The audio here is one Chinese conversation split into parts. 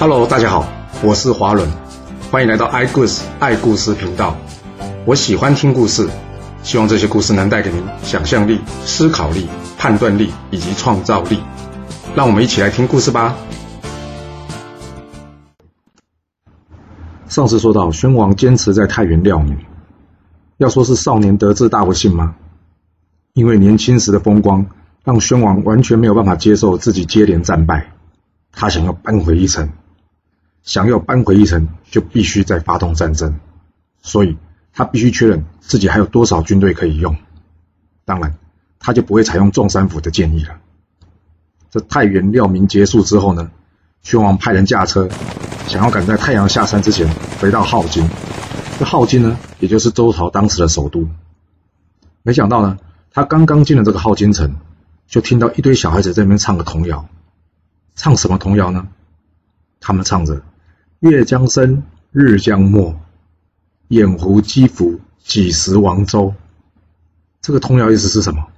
Hello，大家好，我是华伦，欢迎来到爱故事爱故事频道。我喜欢听故事，希望这些故事能带给您想象力、思考力、判断力以及创造力。让我们一起来听故事吧。上次说到，宣王坚持在太原料女，要说是少年得志大不幸吗？因为年轻时的风光，让宣王完全没有办法接受自己接连战败，他想要扳回一城。想要扳回一城，就必须再发动战争，所以他必须确认自己还有多少军队可以用。当然，他就不会采用众山府的建议了。这太原料民结束之后呢，宣王派人驾车，想要赶在太阳下山之前回到镐京。这镐京呢，也就是周朝当时的首都。没想到呢，他刚刚进了这个镐京城，就听到一堆小孩子在那边唱个童谣。唱什么童谣呢？他们唱着。月将升，日将没，眼狐击伏，几时亡周？这个童谣意思是什么？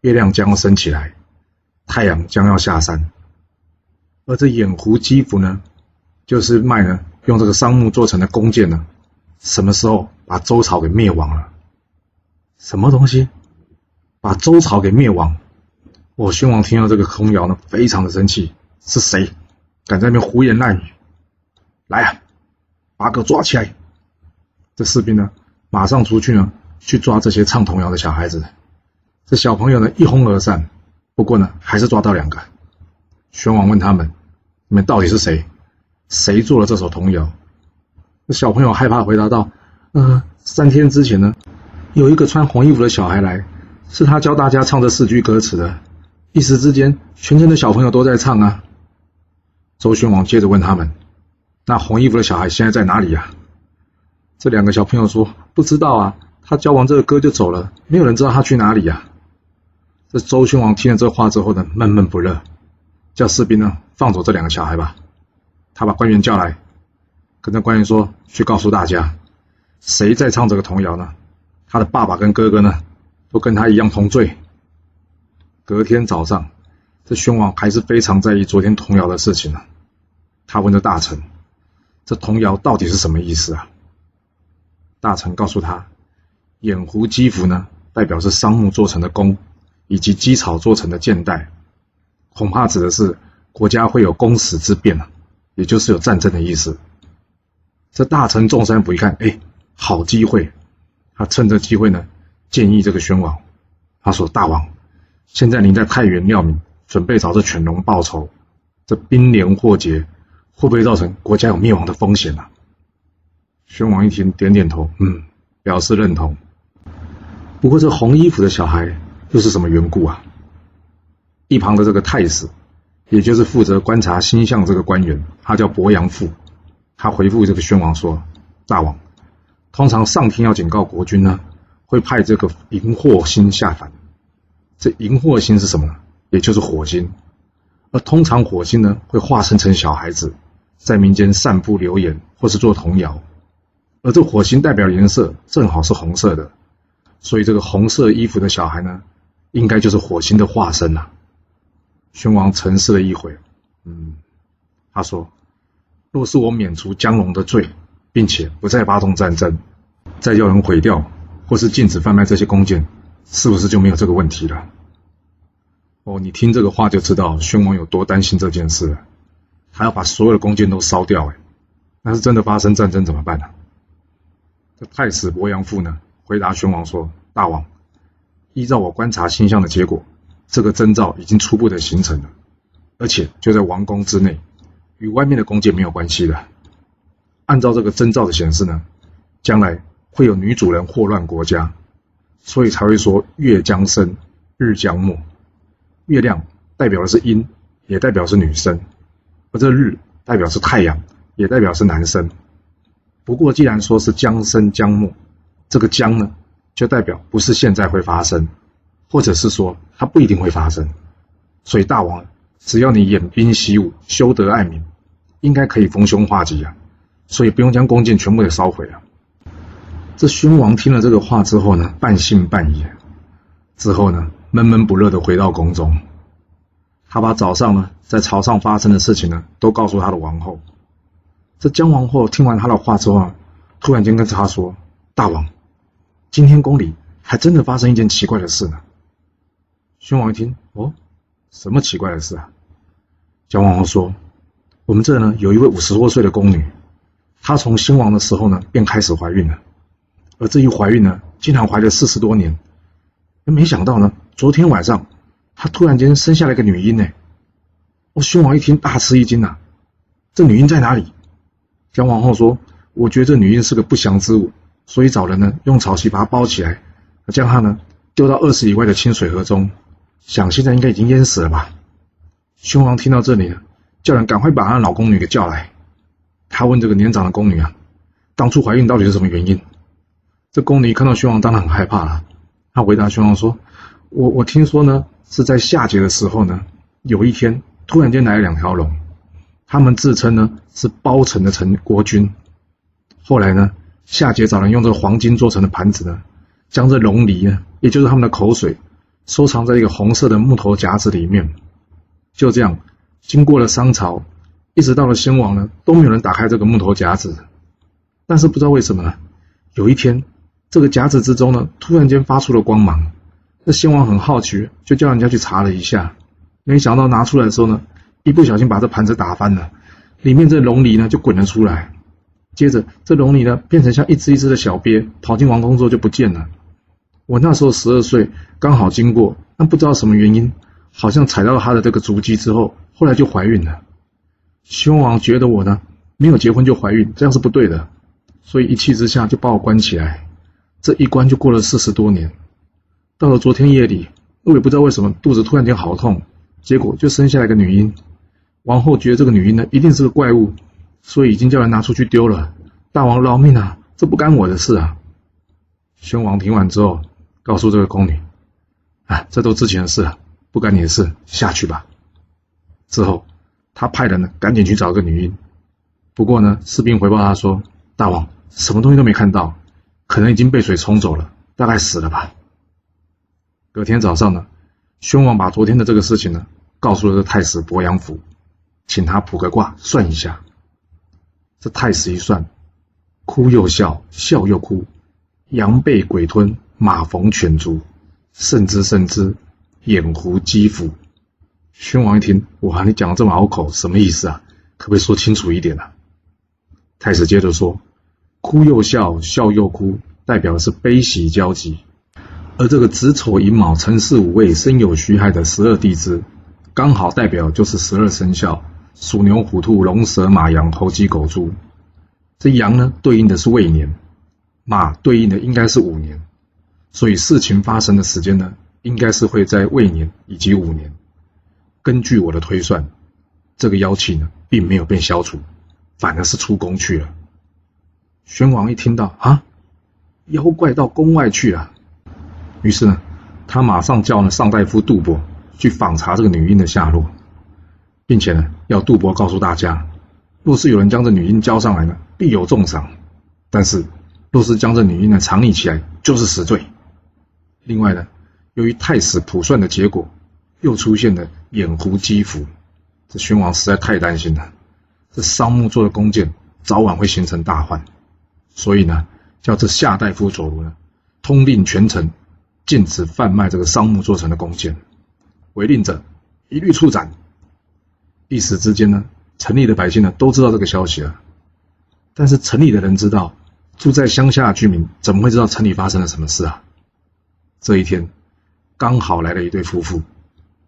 月亮将要升起来，太阳将要下山。而这眼狐击伏呢，就是卖呢用这个桑木做成的弓箭呢，什么时候把周朝给灭亡了？什么东西把周朝给灭亡？我宣王听到这个童谣呢，非常的生气。是谁敢在那边胡言乱语？来啊，把狗抓起来！这士兵呢，马上出去呢，去抓这些唱童谣的小孩子。这小朋友呢，一哄而散。不过呢，还是抓到两个。宣王问他们：“你们到底是谁？谁做了这首童谣？”这小朋友害怕回答道：“呃，三天之前呢，有一个穿红衣服的小孩来，是他教大家唱这四句歌词的。一时之间，全城的小朋友都在唱啊。”周宣王接着问他们。那红衣服的小孩现在在哪里呀？这两个小朋友说：“不知道啊，他教完这个歌就走了，没有人知道他去哪里呀。”这周宣王听了这话之后呢，闷闷不乐，叫士兵呢放走这两个小孩吧。他把官员叫来，跟着官员说：“去告诉大家，谁在唱这个童谣呢？他的爸爸跟哥哥呢，都跟他一样同罪。”隔天早上，这宣王还是非常在意昨天童谣的事情呢。他问这大臣。这童谣到底是什么意思啊？大臣告诉他：“掩狐击伏呢，代表是桑木做成的弓，以及鸡草做成的箭袋，恐怕指的是国家会有公死之变啊，也就是有战争的意思。”这大臣众山府一看，哎，好机会！他趁这机会呢，建议这个宣王，他说：“大王，现在您在太原料民，准备找这犬戎报仇，这兵连祸结。”会不会造成国家有灭亡的风险呢？宣王一听，点点头，嗯，表示认同。不过这红衣服的小孩又是什么缘故啊？一旁的这个太史，也就是负责观察星象这个官员，他叫伯阳父，他回复这个宣王说：“大王，通常上天要警告国君呢，会派这个荧惑星下凡。这荧惑星是什么呢？也就是火星。而通常火星呢，会化身成小孩子。”在民间散布流言，或是做童谣，而这火星代表颜色正好是红色的，所以这个红色衣服的小孩呢，应该就是火星的化身呐。宣王沉思了一会，嗯，他说：“若是我免除江龙的罪，并且不再发动战争，再叫人毁掉或是禁止贩卖这些弓箭，是不是就没有这个问题了？”哦，你听这个话就知道宣王有多担心这件事了。还要把所有的弓箭都烧掉，哎，那是真的发生战争怎么办呢？这太史伯阳父呢，回答宣王说：“大王，依照我观察星象的结果，这个征兆已经初步的形成了，而且就在王宫之内，与外面的弓箭没有关系的。按照这个征兆的显示呢，将来会有女主人祸乱国家，所以才会说月将升，日将没。月亮代表的是阴，也代表是女生。”而这日代表是太阳，也代表是男生。不过，既然说是将生将末，这个将呢，就代表不是现在会发生，或者是说它不一定会发生。所以，大王，只要你演兵习武，修德爱民，应该可以逢凶化吉啊。所以不用将弓箭全部给烧毁了。这宣王听了这个话之后呢，半信半疑。之后呢，闷闷不乐的回到宫中。他把早上呢在朝上发生的事情呢都告诉他的王后，这姜王后听完他的话之后啊，突然间跟他说：“大王，今天宫里还真的发生一件奇怪的事呢。”宣王一听，哦，什么奇怪的事啊？姜王后说：“我们这呢有一位五十多岁的宫女，她从新王的时候呢便开始怀孕了，而这一怀孕呢，竟然怀了四十多年。没想到呢，昨天晚上她突然间生下了个女婴呢。”哦，宣王一听大吃一惊呐，这女婴在哪里？姜皇后说：“我觉得这女婴是个不祥之物，所以找人呢用草席把她包起来，将她呢丢到二十里外的清水河中。想现在应该已经淹死了吧？”宣王听到这里呢，叫人赶快把他老宫女给叫来。他问这个年长的宫女啊：“当初怀孕到底是什么原因？”这宫女看到宣王，当然很害怕了。她回答宣王说：“我我听说呢，是在夏桀的时候呢，有一天突然间来了两条龙。”他们自称呢是包城的城国君，后来呢，夏桀找人用这个黄金做成的盘子呢，将这龙梨呢，也就是他们的口水，收藏在一个红色的木头夹子里面。就这样，经过了商朝，一直到了先王呢，都没有人打开这个木头夹子。但是不知道为什么呢，有一天，这个夹子之中呢，突然间发出了光芒。那先王很好奇，就叫人家去查了一下，没想到拿出来的时候呢。一不小心把这盘子打翻了，里面这龙梨呢就滚了出来。接着这龙梨呢变成像一只一只的小鳖，跑进王宫之后就不见了。我那时候十二岁，刚好经过，但不知道什么原因，好像踩到了他的这个足迹之后，后来就怀孕了。宣王觉得我呢没有结婚就怀孕，这样是不对的，所以一气之下就把我关起来。这一关就过了四十多年。到了昨天夜里，我也不知道为什么肚子突然间好痛，结果就生下来个女婴。王后觉得这个女婴呢一定是个怪物，所以已经叫人拿出去丢了。大王饶命啊！这不干我的事啊！宣王听完之后，告诉这个宫女：“啊，这都之前的事了，不干你的事，下去吧。”之后，他派人呢赶紧去找个女婴。不过呢，士兵回报他说：“大王什么东西都没看到，可能已经被水冲走了，大概死了吧。”隔天早上呢，宣王把昨天的这个事情呢告诉了这太史伯阳府。请他卜个卦算一下。这太史一算，哭又笑，笑又哭，羊被鬼吞，马逢犬逐，甚之甚之，眼狐鸡伏。宣王一听，哇，你讲的这么拗口，什么意思啊？可不可以说清楚一点啊？太史接着说，哭又笑，笑又哭，代表的是悲喜交集。而这个子丑寅卯辰巳午未申酉戌亥的十二地支，刚好代表就是十二生肖。鼠牛虎兔龙蛇马羊猴鸡狗猪，这羊呢对应的是未年，马对应的应该是五年，所以事情发生的时间呢，应该是会在未年以及五年。根据我的推算，这个妖气呢并没有被消除，反而是出宫去了。宣王一听到啊，妖怪到宫外去了，于是呢，他马上叫了上大夫杜伯去访查这个女婴的下落。并且呢，要杜伯告诉大家，若是有人将这女婴交上来呢，必有重赏；但是若是将这女婴呢藏匿起来，就是死罪。另外呢，由于太史卜算的结果又出现了眼狐鸡伏，这宣王实在太担心了，这桑木做的弓箭早晚会形成大患，所以呢，叫这夏大夫左卢呢，通令全城禁止贩卖这个桑木做成的弓箭，违令者一律处斩。一时之间呢，城里的百姓呢都知道这个消息了，但是城里的人知道，住在乡下的居民怎么会知道城里发生了什么事啊？这一天，刚好来了一对夫妇，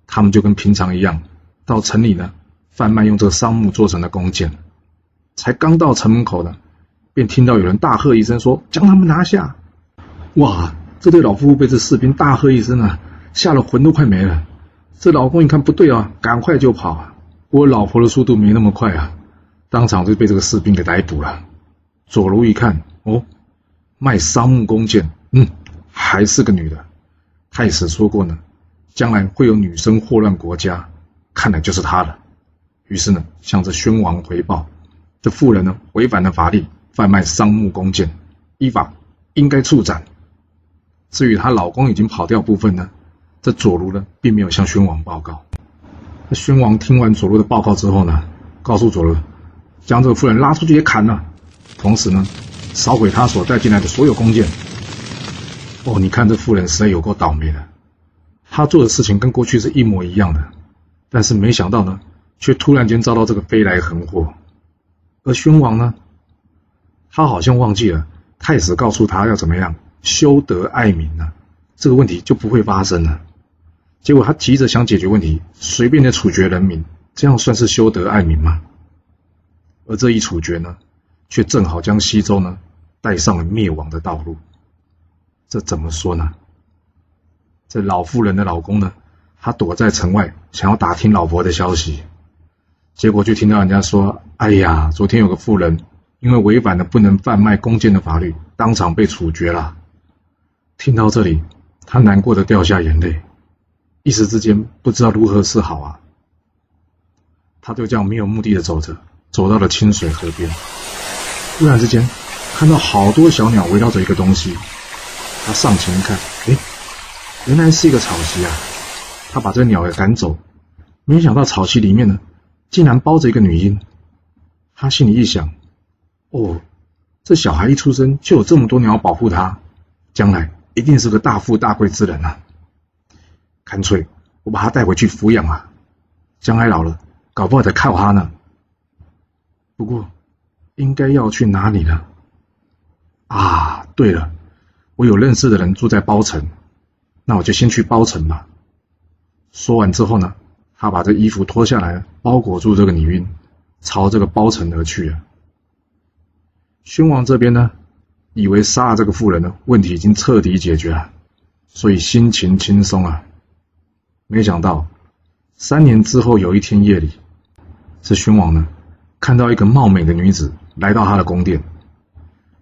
他们就跟平常一样，到城里呢贩卖用这个桑木做成的弓箭，才刚到城门口呢，便听到有人大喝一声说：“将他们拿下！”哇，这对老夫妇被这士兵大喝一声啊，吓得魂都快没了。这老公一看不对啊，赶快就跑啊。我老婆的速度没那么快啊，当场就被这个士兵给逮捕了。左卢一看，哦，卖桑木弓箭，嗯，还是个女的。太史说过呢，将来会有女生祸乱国家，看来就是她了。于是呢，向着宣王回报，这妇人呢违反了法律，贩卖桑木弓箭，依法应该处斩。至于她老公已经跑掉部分呢，这左卢呢并没有向宣王报告。那宣王听完左路的报告之后呢，告诉左路，将这个妇人拉出去也砍了，同时呢，烧毁他所带进来的所有弓箭。哦，你看这妇人实在有够倒霉的，她做的事情跟过去是一模一样的，但是没想到呢，却突然间遭到这个飞来横祸。而宣王呢，他好像忘记了太史告诉他要怎么样修德爱民呢，这个问题就不会发生了。结果他急着想解决问题，随便的处决人民，这样算是修德爱民吗？而这一处决呢，却正好将西周呢带上了灭亡的道路。这怎么说呢？这老妇人的老公呢，他躲在城外，想要打听老婆的消息，结果就听到人家说：“哎呀，昨天有个妇人因为违反了不能贩卖弓箭的法律，当场被处决了。”听到这里，他难过的掉下眼泪，一时之间不知道如何是好啊。他就这样没有目的的走着，走到了清水河边，突然之间看到好多小鸟围绕着一个东西。他上前一看，哎，原来是一个草席啊！他把这鸟给赶走，没想到草席里面呢，竟然包着一个女婴。他心里一想，哦，这小孩一出生就有这么多鸟保护他，将来一定是个大富大贵之人啊！干脆我把他带回去抚养啊，将来老了，搞不好得靠他呢。不过，应该要去哪里呢？啊，对了。我有认识的人住在包城，那我就先去包城吧。说完之后呢，他把这衣服脱下来，包裹住这个女婴，朝这个包城而去啊。宣王这边呢，以为杀了这个妇人呢，问题已经彻底解决了，所以心情轻松啊。没想到三年之后有一天夜里，这宣王呢，看到一个貌美的女子来到他的宫殿，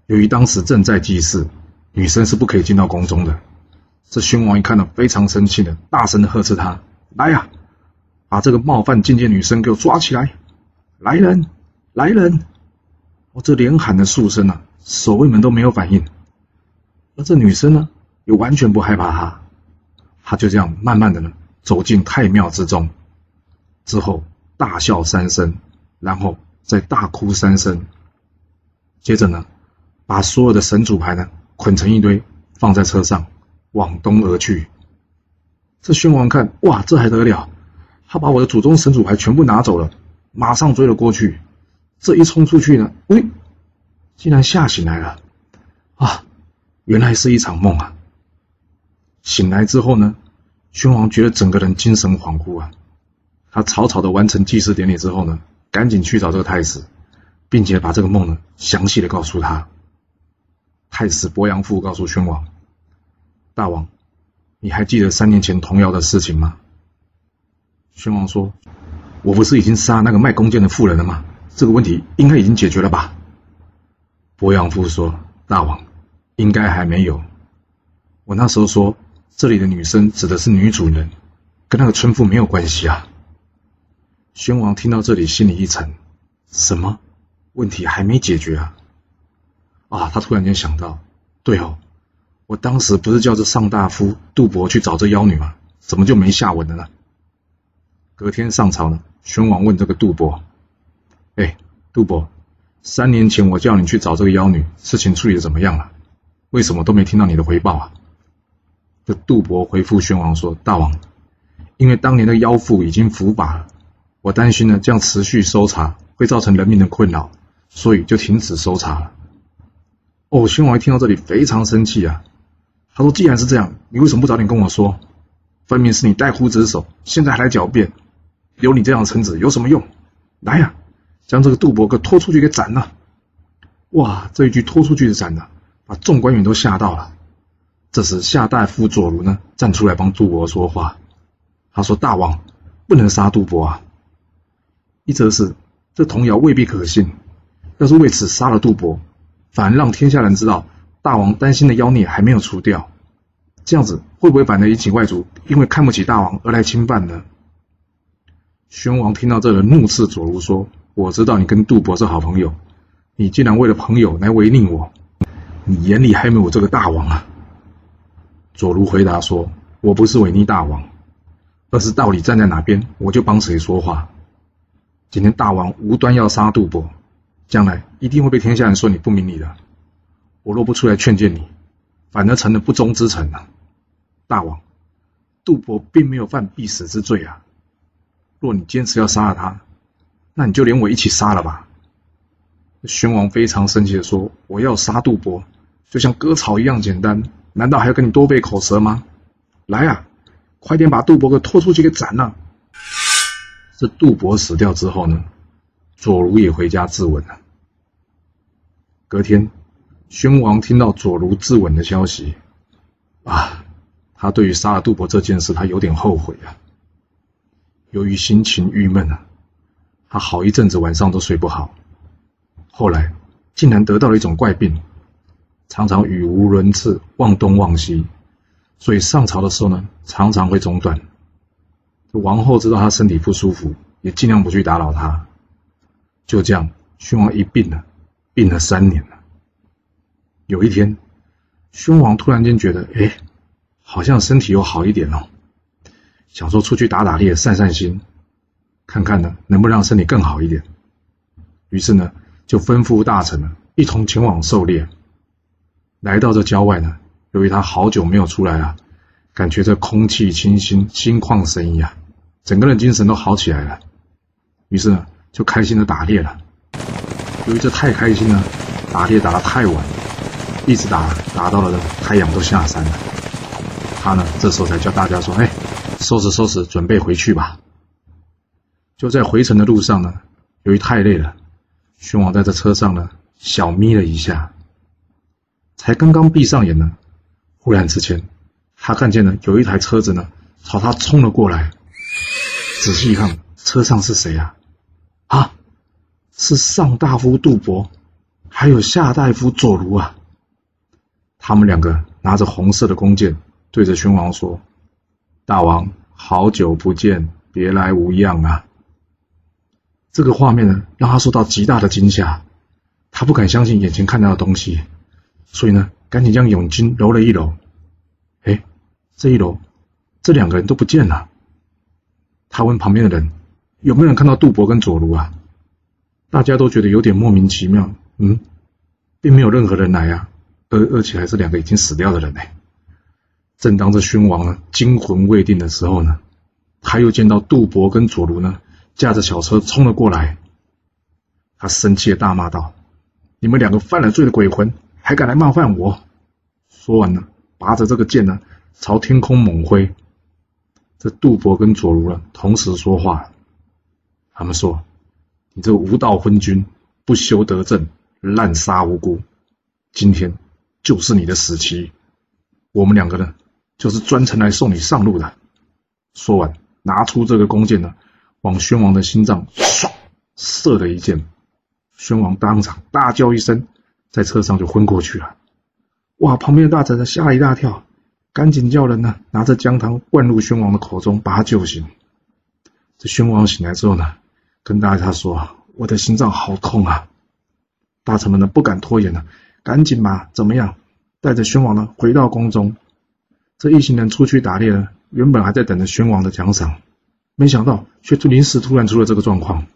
由于当时正在祭祀。女生是不可以进到宫中的。这宣王一看到，非常生气的，大声的呵斥他：“来呀，把这个冒犯觐见女生给我抓起来！来人，来人！”我这连喊的数声啊，守卫们都没有反应。而这女生呢，又完全不害怕他，他就这样慢慢的呢，走进太庙之中，之后大笑三声，然后再大哭三声，接着呢，把所有的神主牌呢。捆成一堆，放在车上，往东而去。这宣王看，哇，这还得了？他把我的祖宗神主牌全部拿走了，马上追了过去。这一冲出去呢，喂，竟然吓醒来了！啊，原来是一场梦啊！醒来之后呢，宣王觉得整个人精神恍惚啊。他草草的完成祭祀典礼之后呢，赶紧去找这个太子，并且把这个梦呢详细的告诉他。太史伯阳父告诉宣王：“大王，你还记得三年前童谣的事情吗？”宣王说：“我不是已经杀那个卖弓箭的妇人了吗？这个问题应该已经解决了吧？”伯阳父说：“大王，应该还没有。我那时候说这里的女生指的是女主人，跟那个村妇没有关系啊。”宣王听到这里，心里一沉：“什么问题还没解决啊？”啊！他突然间想到，对哦，我当时不是叫这上大夫杜伯去找这妖女吗？怎么就没下文了呢？隔天上朝呢，宣王问这个杜伯：“哎，杜伯，三年前我叫你去找这个妖女，事情处理的怎么样了？为什么都没听到你的回报啊？”这杜伯回复宣王说：“大王，因为当年的妖妇已经伏法了，我担心呢这样持续搜查会造成人民的困扰，所以就停止搜查了。”哦，宣王一听到这里非常生气啊！他说：“既然是这样，你为什么不早点跟我说？分明是你带忽职守，现在还来狡辩，有你这样的臣子有什么用？来呀，将这个杜伯给拖出去给斩了！”哇，这一句拖出去就斩了，把众官员都吓到了。这时夏大夫左如呢站出来帮杜伯说话，他说：“大王不能杀杜伯啊！一则是这童谣未必可信，要是为此杀了杜伯。”反而让天下人知道大王担心的妖孽还没有除掉，这样子会不会反而引起外族因为看不起大王而来侵犯呢？宣王听到这个，怒斥左如说：“我知道你跟杜伯是好朋友，你竟然为了朋友来违逆我，你眼里还没有我这个大王啊？”左如回答说：“我不是违逆大王，而是道理站在哪边，我就帮谁说话。今天大王无端要杀杜伯。”将来一定会被天下人说你不明理的。我若不出来劝谏你，反而成了不忠之臣了。大王，杜伯并没有犯必死之罪啊！若你坚持要杀了他，那你就连我一起杀了吧。宣王非常生气的说：“我要杀杜伯，就像割草一样简单，难道还要跟你多费口舌吗？来啊，快点把杜伯给拖出去给斩了！”这杜伯死掉之后呢，左如也回家自刎了。隔天，宣王听到左如自刎的消息，啊，他对于杀了杜伯这件事，他有点后悔啊。由于心情郁闷啊，他好一阵子晚上都睡不好。后来竟然得到了一种怪病，常常语无伦次，忘东忘西，所以上朝的时候呢，常常会中断。王后知道他身体不舒服，也尽量不去打扰他。就这样，宣王一病了，病了三年了。有一天，宣王突然间觉得，哎，好像身体又好一点了。想说出去打打猎，散散心，看看呢，能不能让身体更好一点。于是呢，就吩咐大臣呢，一同前往狩猎。来到这郊外呢，由于他好久没有出来啊，感觉这空气清新，心旷神怡啊，整个人精神都好起来了。于是呢，就开心的打猎了。由于这太开心了，打猎打得太晚，一直打打到了太阳都下山了。他呢，这时候才叫大家说：“哎。”收拾收拾，准备回去吧。就在回程的路上呢，由于太累了，宣王在这车上呢小眯了一下。才刚刚闭上眼呢，忽然之间，他看见了有一台车子呢朝他冲了过来。仔细一看，车上是谁啊？啊，是上大夫杜伯，还有下大夫左如啊。他们两个拿着红色的弓箭，对着宣王说。大王，好久不见，别来无恙啊！这个画面呢，让他受到极大的惊吓，他不敢相信眼前看到的东西，所以呢，赶紧将永巾揉了一揉。哎，这一揉，这两个人都不见了。他问旁边的人，有没有人看到杜博跟佐卢啊？大家都觉得有点莫名其妙。嗯，并没有任何人来啊，而而且还是两个已经死掉的人呢。正当这宣王呢惊魂未定的时候呢，他又见到杜博跟佐卢呢驾着小车冲了过来。他生气的大骂道：“你们两个犯了罪的鬼魂，还敢来冒犯我！”说完呢，拔着这个剑呢朝天空猛挥。这杜伯跟左卢呢同时说话，他们说：“你这个无道昏君，不修德政，滥杀无辜，今天就是你的死期。我们两个呢？”就是专程来送你上路的。说完，拿出这个弓箭呢，往宣王的心脏唰射了一箭。宣王当场大叫一声，在车上就昏过去了。哇！旁边的大臣呢吓了一大跳，赶紧叫人呢拿着姜汤灌入宣王的口中，把他救醒。这宣王醒来之后呢，跟大家说：“我的心脏好痛啊！”大臣们呢不敢拖延了，赶紧嘛怎么样，带着宣王呢回到宫中。这一行人出去打猎呢，原本还在等着宣王的奖赏，没想到却临时突然出了这个状况，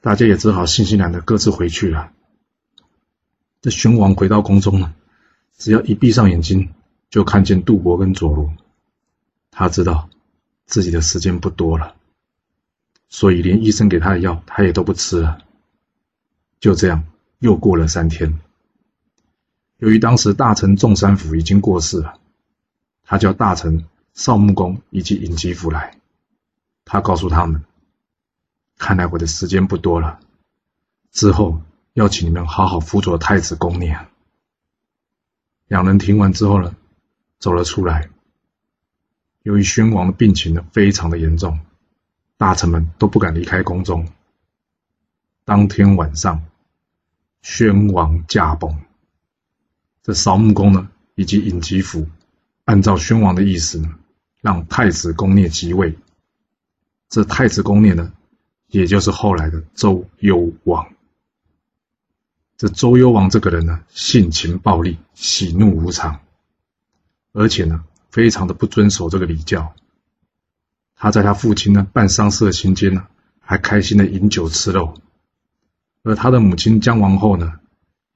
大家也只好悻悻然的各自回去了。这宣王回到宫中呢，只要一闭上眼睛，就看见杜伯跟佐罗，他知道自己的时间不多了，所以连医生给他的药，他也都不吃了。就这样，又过了三天。由于当时大臣仲山府已经过世了。他叫大臣少穆公以及尹吉甫来，他告诉他们：“看来我的时间不多了，之后要请你们好好辅佐太子宫念。”两人听完之后呢，走了出来。由于宣王的病情呢非常的严重，大臣们都不敢离开宫中。当天晚上，宣王驾崩，这少穆公呢以及尹吉甫。按照宣王的意思呢，让太子公聂即位。这太子公聂呢，也就是后来的周幽王。这周幽王这个人呢，性情暴戾，喜怒无常，而且呢，非常的不遵守这个礼教。他在他父亲呢办丧事的期间呢，还开心的饮酒吃肉。而他的母亲姜王后呢，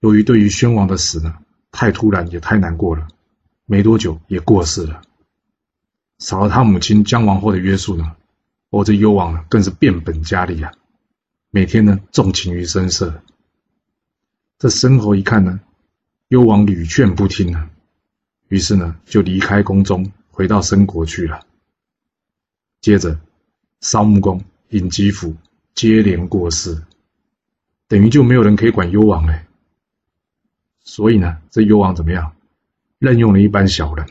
由于对于宣王的死呢太突然也太难过了，没多久也过世了。少了他母亲姜王后的约束呢，哦，这幽王更是变本加厉啊，每天呢纵情于声色。这申侯一看呢，幽王屡劝不听啊，于是呢就离开宫中，回到申国去了。接着，少穆公、尹吉甫接连过世，等于就没有人可以管幽王嘞。所以呢，这幽王怎么样？任用了一班小人。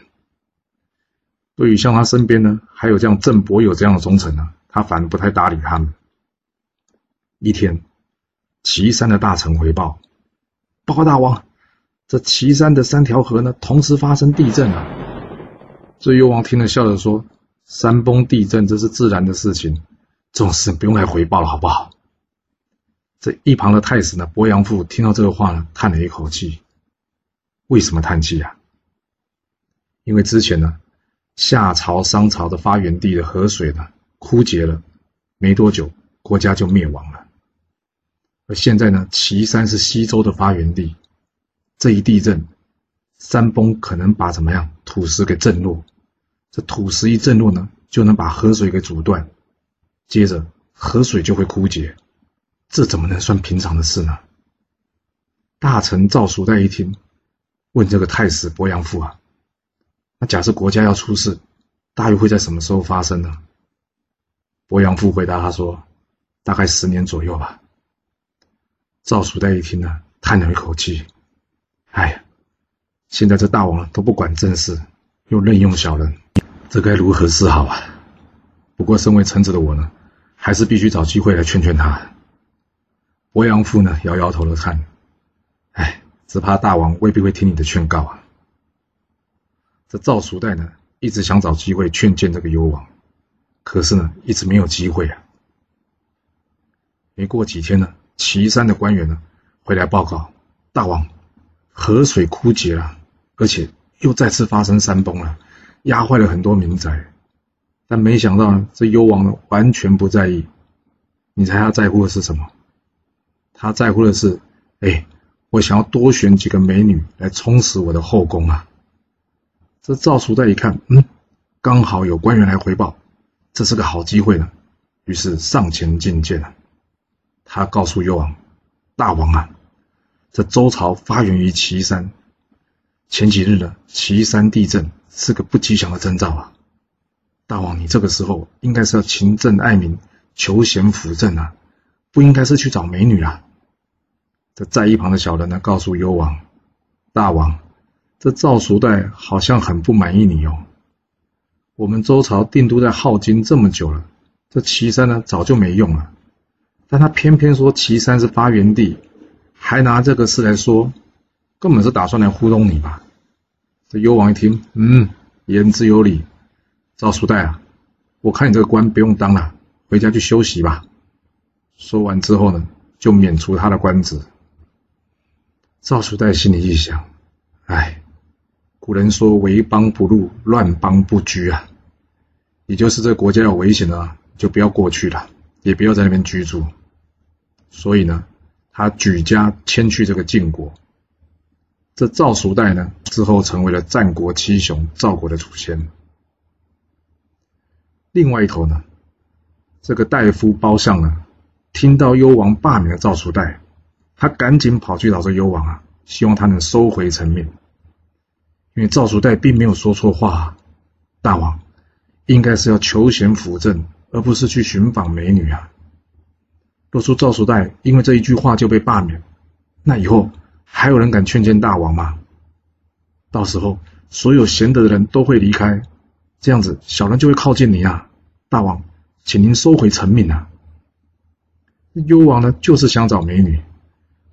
对于像他身边呢，还有这样郑伯友这样的忠臣呢，他反而不太搭理他们。一天，岐山的大臣回报。报告大王，这岐山的三条河呢，同时发生地震了。这幽王听了，笑着说：“山崩地震，这是自然的事情，这种事不用来回报了，好不好？”这一旁的太史呢，伯阳父听到这个话呢，叹了一口气。为什么叹气呀？因为之前呢，夏朝、商朝的发源地的河水呢，枯竭了，没多久，国家就灭亡了。而现在呢，岐山是西周的发源地，这一地震，山崩可能把怎么样土石给震落，这土石一震落呢，就能把河水给阻断，接着河水就会枯竭，这怎么能算平常的事呢？大臣赵叔在一听，问这个太史伯阳父啊，那假设国家要出事，大约会在什么时候发生呢？伯阳父回答他说，大概十年左右吧。赵叔代一听呢，叹了一口气：“哎，现在这大王都不管政事，又任用小人，这该如何是好啊？”不过，身为臣子的我呢，还是必须找机会来劝劝他。伯阳父呢，摇摇头的看：“哎，只怕大王未必会听你的劝告啊。”这赵叔代呢，一直想找机会劝谏这个幽王，可是呢，一直没有机会啊。没过几天呢。岐山的官员呢，回来报告大王，河水枯竭了，而且又再次发生山崩了，压坏了很多民宅。但没想到呢，这幽王呢完全不在意。你猜他在乎的是什么？他在乎的是，哎，我想要多选几个美女来充实我的后宫啊。这赵叔再一看，嗯，刚好有官员来回报，这是个好机会呢，于是上前觐见了。他告诉幽王：“大王啊，这周朝发源于岐山。前几日呢，岐山地震是个不吉祥的征兆啊！大王，你这个时候应该是要勤政爱民、求贤辅政啊，不应该是去找美女啊！”这在一旁的小人呢，告诉幽王：“大王，这赵叔代好像很不满意你哦。我们周朝定都在镐京这么久了，这岐山呢，早就没用了。”但他偏偏说岐山是发源地，还拿这个事来说，根本是打算来糊弄你吧？这幽王一听，嗯，言之有理。赵叔代啊，我看你这个官不用当了，回家去休息吧。说完之后呢，就免除他的官职。赵叔代心里一想，哎，古人说为邦不入，乱邦不居啊，也就是这国家有危险了，就不要过去了。也不要在那边居住，所以呢，他举家迁去这个晋国。这赵叔代呢，之后成为了战国七雄赵国的祖先。另外一头呢，这个大夫包相呢，听到幽王罢免了赵叔代，他赶紧跑去找这幽王啊，希望他能收回成命。因为赵叔代并没有说错话，啊大王应该是要求贤辅政。而不是去寻访美女啊！若说赵叔代因为这一句话就被罢免，那以后还有人敢劝谏大王吗？到时候所有贤德的人都会离开，这样子小人就会靠近你啊！大王，请您收回成命啊！幽王呢，就是想找美女，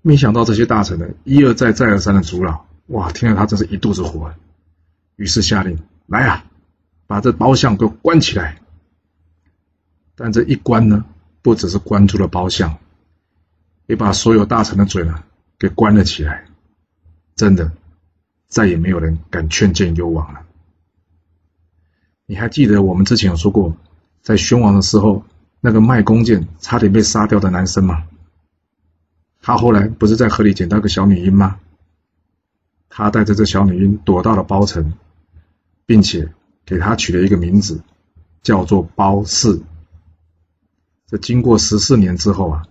没想到这些大臣呢，一而再再而三的阻扰，哇！听了他真是一肚子火，于是下令来啊，把这包相给我关起来。但这一关呢，不只是关住了包相，也把所有大臣的嘴呢给关了起来。真的，再也没有人敢劝谏幽王了。你还记得我们之前有说过，在宣王的时候，那个卖弓箭差点被杀掉的男生吗？他后来不是在河里捡到个小女婴吗？他带着这小女婴躲到了包城，并且给她取了一个名字，叫做包氏。这经过十四年之后啊，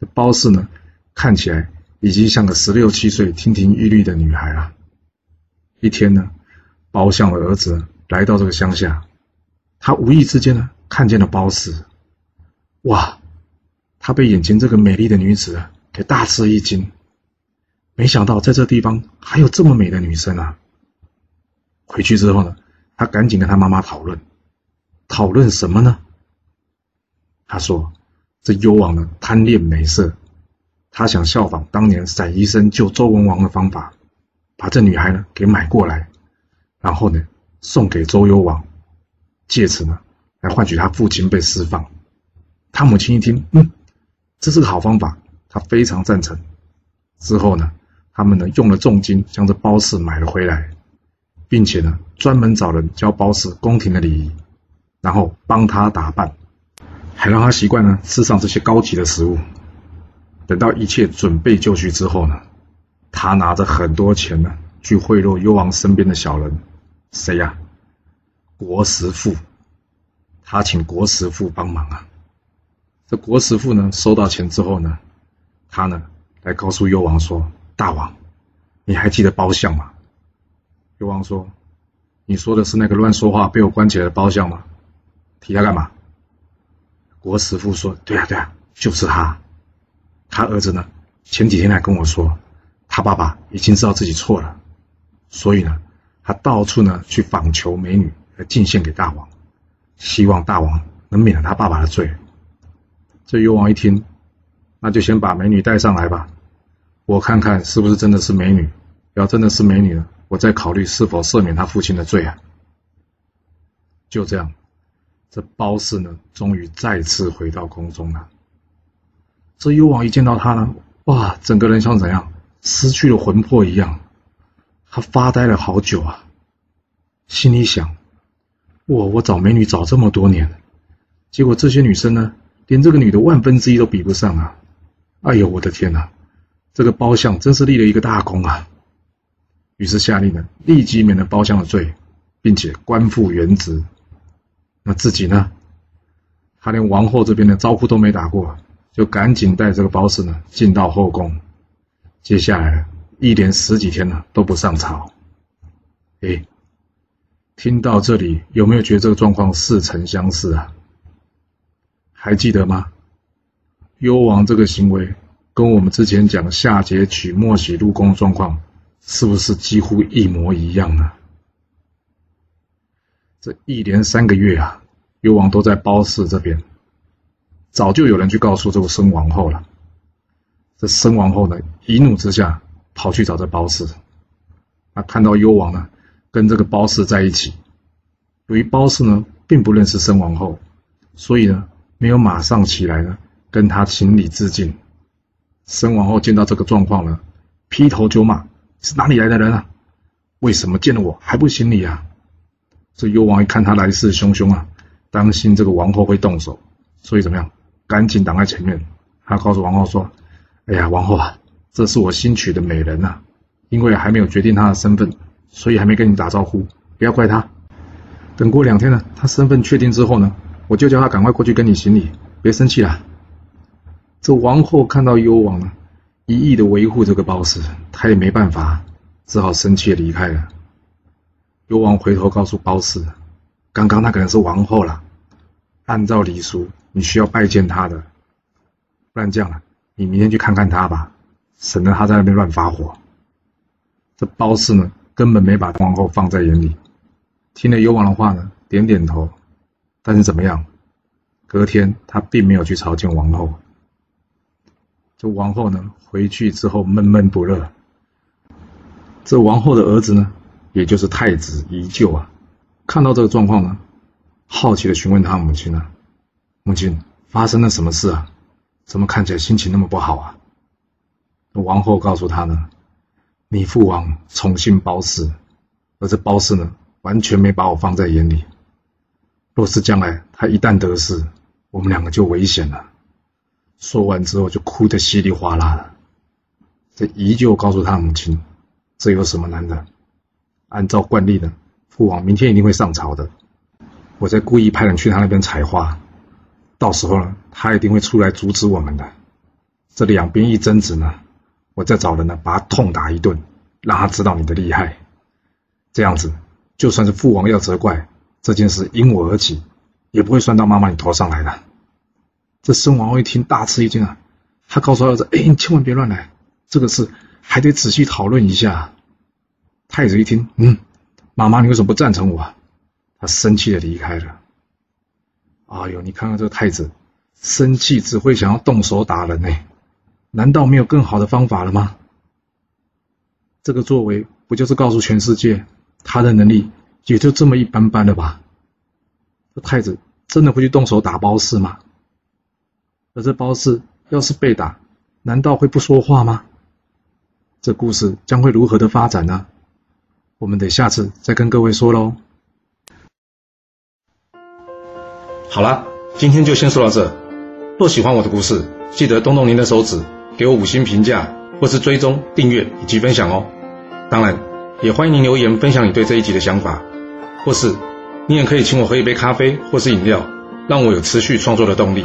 这包氏呢，看起来已经像个十六七岁、亭亭玉立的女孩了。一天呢，包相的儿子来到这个乡下，他无意之间呢，看见了包氏。哇！他被眼前这个美丽的女子给大吃一惊，没想到在这地方还有这么美的女生啊！回去之后呢，他赶紧跟他妈妈讨论，讨论什么呢？他说：“这幽王呢贪恋美色，他想效仿当年陕医生救周文王的方法，把这女孩呢给买过来，然后呢送给周幽王，借此呢来换取他父亲被释放。”他母亲一听，嗯。这是个好方法，他非常赞成。之后呢，他们呢用了重金将这包氏买了回来，并且呢专门找人教包氏宫廷的礼仪，然后帮他打扮，还让他习惯呢吃上这些高级的食物。等到一切准备就绪之后呢，他拿着很多钱呢去贿赂幽王身边的小人，谁呀？国师傅，他请国师傅帮忙啊。这国师傅呢，收到钱之后呢，他呢来告诉幽王说：“大王，你还记得包相吗？”幽王说：“你说的是那个乱说话被我关起来的包相吗？提他干嘛？”国师傅说：“对呀对呀，就是他。他儿子呢，前几天还跟我说，他爸爸已经知道自己错了，所以呢，他到处呢去访求美女来进献给大王，希望大王能免了他爸爸的罪。”这幽王一听，那就先把美女带上来吧，我看看是不是真的是美女。要真的是美女了，我再考虑是否赦免他父亲的罪啊。就这样，这包氏呢，终于再次回到宫中了。这幽王一见到他呢，哇，整个人像怎样失去了魂魄一样，他发呆了好久啊，心里想：我我找美女找这么多年，结果这些女生呢？连这个女的万分之一都比不上啊！哎呦，我的天哪！这个包相真是立了一个大功啊！于是下令呢，立即免了包相的罪，并且官复原职。那自己呢？他连王后这边的招呼都没打过，就赶紧带这个包氏呢进到后宫。接下来一连十几天呢都不上朝。哎，听到这里有没有觉得这个状况似曾相识啊？还记得吗？幽王这个行为跟我们之前讲夏桀娶莫喜入宫的状况，是不是几乎一模一样呢？这一连三个月啊，幽王都在褒姒这边，早就有人去告诉这个申王后了。这申王后呢，一怒之下跑去找这褒姒，那看到幽王呢跟这个褒姒在一起，由于褒姒呢并不认识申王后，所以呢。没有马上起来呢，跟他行礼致敬。申王后见到这个状况呢，劈头就骂：“是哪里来的人啊？为什么见了我还不行礼啊？”这幽王一看他来势汹汹啊，担心这个王后会动手，所以怎么样，赶紧挡在前面。他告诉王后说：“哎呀，王后啊，这是我新娶的美人呐，因为还没有决定她的身份，所以还没跟你打招呼，不要怪她。等过两天呢，她身份确定之后呢。”我就叫他赶快过去跟你行礼，别生气了。这王后看到幽王呢，一意的维护这个褒姒，她也没办法，只好生气的离开了。幽王回头告诉褒姒，刚刚那个人是王后了，按照礼俗，你需要拜见她的，不然这样了，你明天去看看她吧，省得她在那边乱发火。这褒姒呢，根本没把王后放在眼里，听了幽王的话呢，点点头。但是怎么样？隔天他并没有去朝见王后。这王后呢，回去之后闷闷不乐。这王后的儿子呢，也就是太子依旧啊，看到这个状况呢，好奇的询问他母亲呢：“母亲，发生了什么事啊？怎么看起来心情那么不好啊？”王后告诉他呢：“你父王宠信褒姒，而这褒姒呢，完全没把我放在眼里。”若是将来他一旦得势，我们两个就危险了。说完之后就哭得稀里哗啦的，这依旧告诉他母亲：“这有什么难的？按照惯例呢，父王明天一定会上朝的。我在故意派人去他那边采花，到时候呢，他一定会出来阻止我们的。这两边一争执呢，我再找人呢，把他痛打一顿，让他知道你的厉害。这样子，就算是父王要责怪这件事因我而起，也不会算到妈妈你头上来的。”这孙王一听大吃一惊啊！他告诉儿子：“哎，你千万别乱来，这个事还得仔细讨论一下。”太子一听，嗯，妈妈，你为什么不赞成我？他生气的离开了。哎呦，你看看这个太子，生气只会想要动手打人呢，难道没有更好的方法了吗？这个作为不就是告诉全世界，他的能力也就这么一般般了吧？这太子真的会去动手打包氏吗？而这包氏要是被打，难道会不说话吗？这故事将会如何的发展呢？我们得下次再跟各位说喽。好了，今天就先说到这。若喜欢我的故事，记得动动您的手指，给我五星评价，或是追踪、订阅以及分享哦。当然，也欢迎您留言分享你对这一集的想法，或是你也可以请我喝一杯咖啡或是饮料，让我有持续创作的动力。